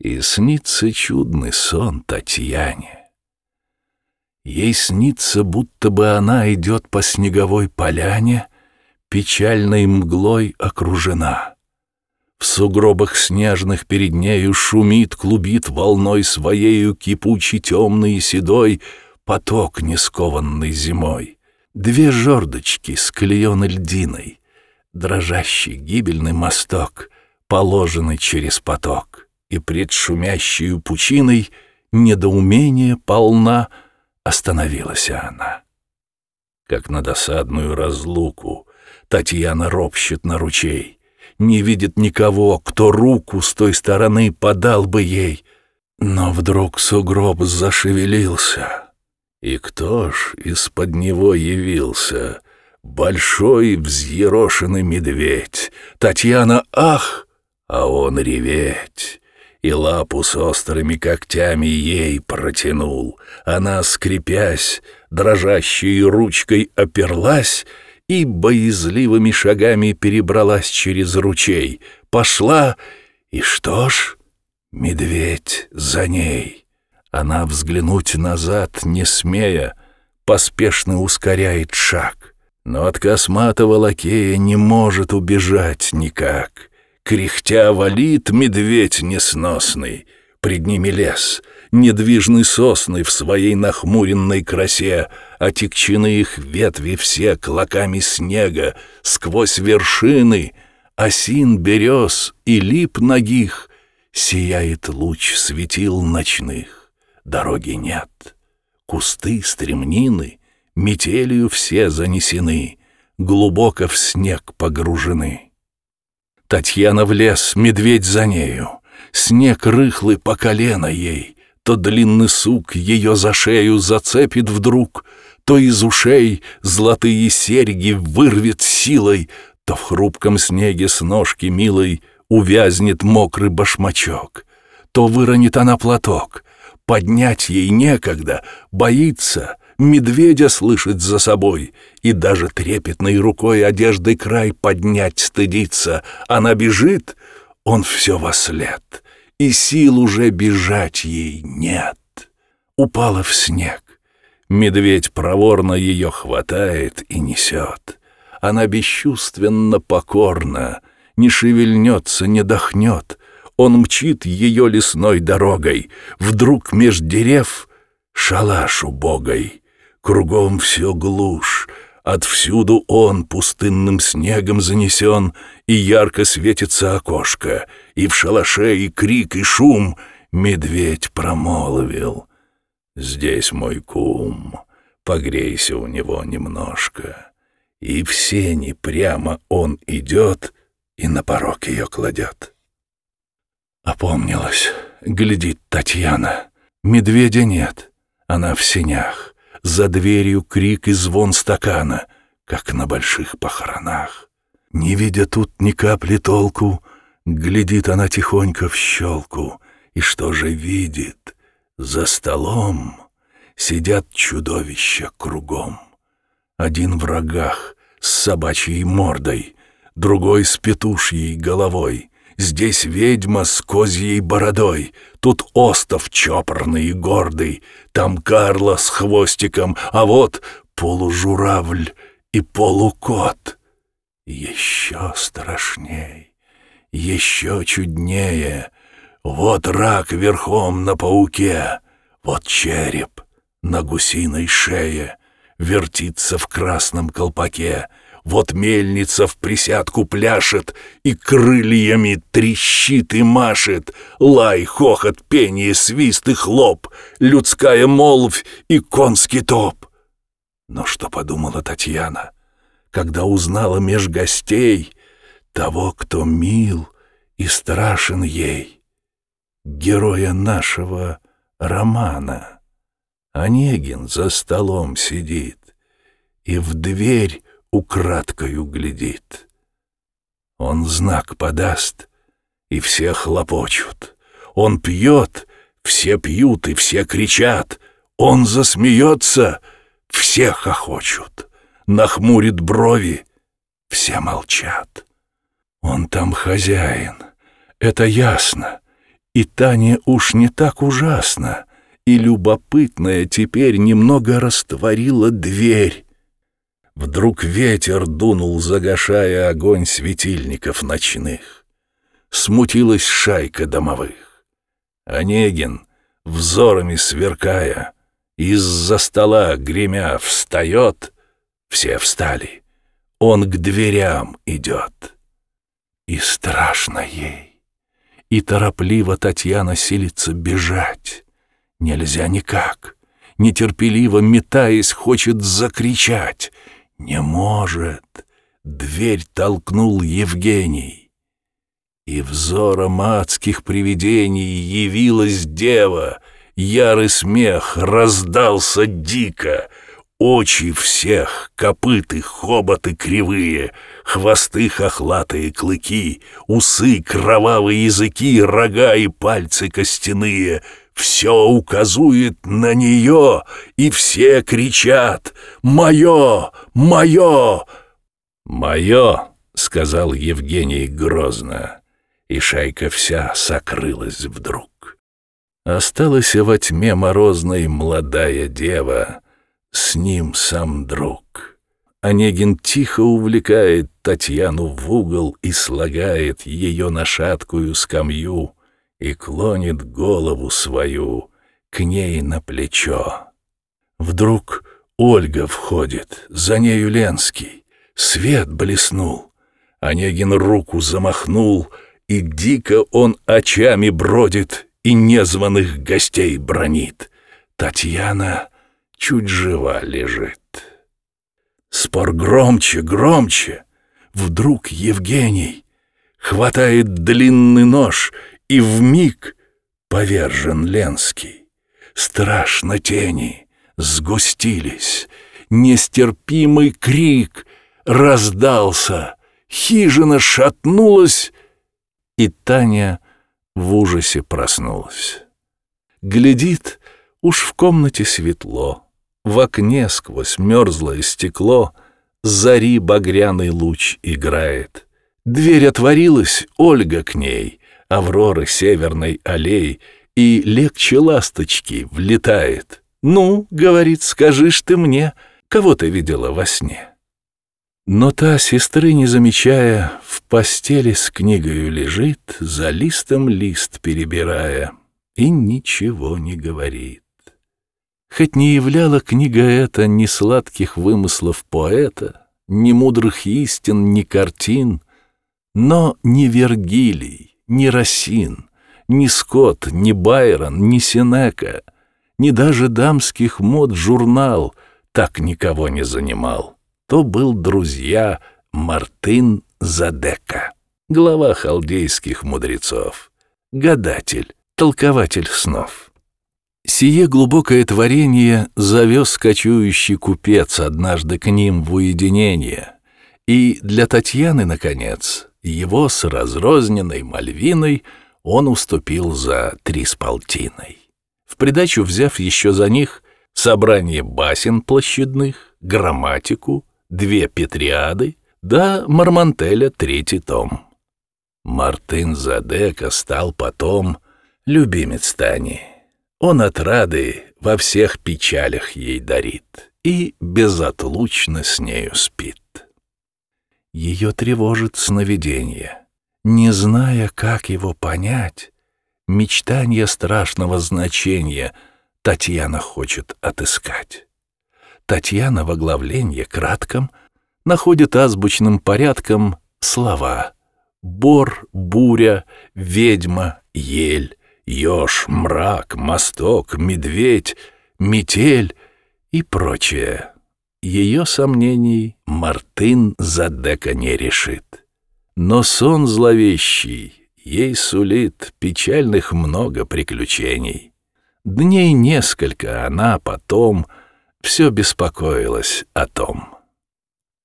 И снится чудный сон Татьяне. Ей снится, будто бы она идет по снеговой поляне, печальной мглой окружена. В сугробах снежных перед нею шумит, клубит волной своею кипучий темный и седой поток, не скованный зимой. Две жердочки склеены льдиной, дрожащий гибельный мосток, положенный через поток, и пред шумящей пучиной недоумение полна остановилась она. Как на досадную разлуку Татьяна ропщет на ручей — не видит никого, кто руку с той стороны подал бы ей. Но вдруг сугроб зашевелился. И кто ж из-под него явился? Большой взъерошенный медведь. Татьяна ах, а он реветь. И лапу с острыми когтями ей протянул. Она, скрипясь, дрожащей ручкой оперлась — и боязливыми шагами перебралась через ручей. Пошла, и что ж, медведь за ней. Она взглянуть назад, не смея, поспешно ускоряет шаг. Но от косматого лакея не может убежать никак. Кряхтя валит медведь несносный, пред ними лес — недвижны сосны в своей нахмуренной красе, отекчены их ветви все клоками снега, сквозь вершины осин, берез и лип ногих сияет луч светил ночных. Дороги нет, кусты, стремнины метелью все занесены, глубоко в снег погружены. Татьяна в лес, медведь за нею, снег рыхлый по колено ей, то длинный сук ее за шею зацепит вдруг, То из ушей золотые серьги вырвет силой, То в хрупком снеге с ножки милой Увязнет мокрый башмачок, То выронит она платок, Поднять ей некогда, боится, Медведя слышит за собой, И даже трепетной рукой одежды край Поднять стыдится. Она бежит, он все во след — и сил уже бежать ей нет. Упала в снег. Медведь проворно ее хватает и несет. Она бесчувственно покорна, не шевельнется, не дохнет. Он мчит ее лесной дорогой. Вдруг меж дерев шалаш убогой. Кругом все глушь, Отвсюду он пустынным снегом занесен, И ярко светится окошко, И в шалаше и крик, и шум Медведь промолвил. «Здесь мой кум, погрейся у него немножко». И в сени прямо он идет И на порог ее кладет. Опомнилась, глядит Татьяна. Медведя нет, она в сенях. За дверью крик и звон стакана, как на больших похоронах. Не видя тут ни капли толку, глядит она тихонько в щелку. И что же видит? За столом сидят чудовища кругом. Один в рогах с собачьей мордой, другой с петушьей головой, Здесь ведьма с козьей бородой, тут остов чопорный и гордый, там Карла с хвостиком, а вот полужуравль и полукот. Еще страшней, еще чуднее. Вот рак верхом на пауке, вот череп на гусиной шее, вертится в красном колпаке — вот мельница в присядку пляшет и крыльями трещит и машет. Лай, хохот, пение, свист и хлоп, людская молвь и конский топ. Но что подумала Татьяна, когда узнала меж гостей того, кто мил и страшен ей, героя нашего романа? Онегин за столом сидит и в дверь украдкою глядит. Он знак подаст, и все хлопочут. Он пьет, все пьют и все кричат. Он засмеется, все хохочут. Нахмурит брови, все молчат. Он там хозяин, это ясно, И Таня уж не так ужасно, и любопытная теперь немного растворила дверь. Вдруг ветер дунул, загашая огонь светильников ночных. Смутилась шайка домовых. Онегин, взорами сверкая, из-за стола гремя встает, все встали, он к дверям идет. И страшно ей, и торопливо Татьяна силится бежать. Нельзя никак, нетерпеливо метаясь, хочет закричать — не может. Дверь толкнул Евгений. И взором адских привидений явилась дева. Ярый смех раздался дико. Очи всех, копыты, хоботы кривые, Хвосты хохлатые клыки, Усы, кровавые языки, Рога и пальцы костяные — все указует на нее, и все кричат «Мое! Мое!» «Мое!» — сказал Евгений грозно, и шайка вся сокрылась вдруг. Осталась во тьме морозной молодая дева, с ним сам друг. Онегин тихо увлекает Татьяну в угол и слагает ее на шаткую скамью — и клонит голову свою к ней на плечо. Вдруг Ольга входит, за нею Ленский. Свет блеснул. Онегин руку замахнул, и дико он очами бродит и незваных гостей бронит. Татьяна чуть жива лежит. Спор громче, громче. Вдруг Евгений хватает длинный нож и в миг повержен Ленский. Страшно тени сгустились, нестерпимый крик раздался, хижина шатнулась, и Таня в ужасе проснулась. Глядит, уж в комнате светло, в окне сквозь мерзлое стекло зари багряный луч играет. Дверь отворилась, Ольга к ней — Авроры северной аллеи, и легче ласточки влетает. «Ну, — говорит, — скажишь ты мне, кого ты видела во сне?» Но та, сестры не замечая, в постели с книгою лежит, за листом лист перебирая, и ничего не говорит. Хоть не являла книга эта ни сладких вымыслов поэта, ни мудрых истин, ни картин, но не Вергилий, ни Росин, ни Скотт, ни Байрон, ни Сенека, ни даже дамских мод журнал так никого не занимал. То был друзья Мартын Задека, глава халдейских мудрецов, гадатель, толкователь снов. Сие глубокое творение завез кочующий купец однажды к ним в уединение, и для Татьяны, наконец, его с разрозненной Мальвиной он уступил за три с полтиной. В придачу взяв еще за них собрание басен площадных, грамматику, две петриады, да Мармантеля третий том. Мартын Задека стал потом любимец Тани. Он от рады во всех печалях ей дарит и безотлучно с нею спит. Ее тревожит сновидение. Не зная, как его понять, мечтание страшного значения Татьяна хочет отыскать. Татьяна в оглавлении кратком находит азбучным порядком слова «бор», «буря», «ведьма», «ель», «еж», «мрак», «мосток», «медведь», «метель» и прочее ее сомнений Мартын Задека не решит. Но сон зловещий ей сулит печальных много приключений. Дней несколько она потом все беспокоилась о том.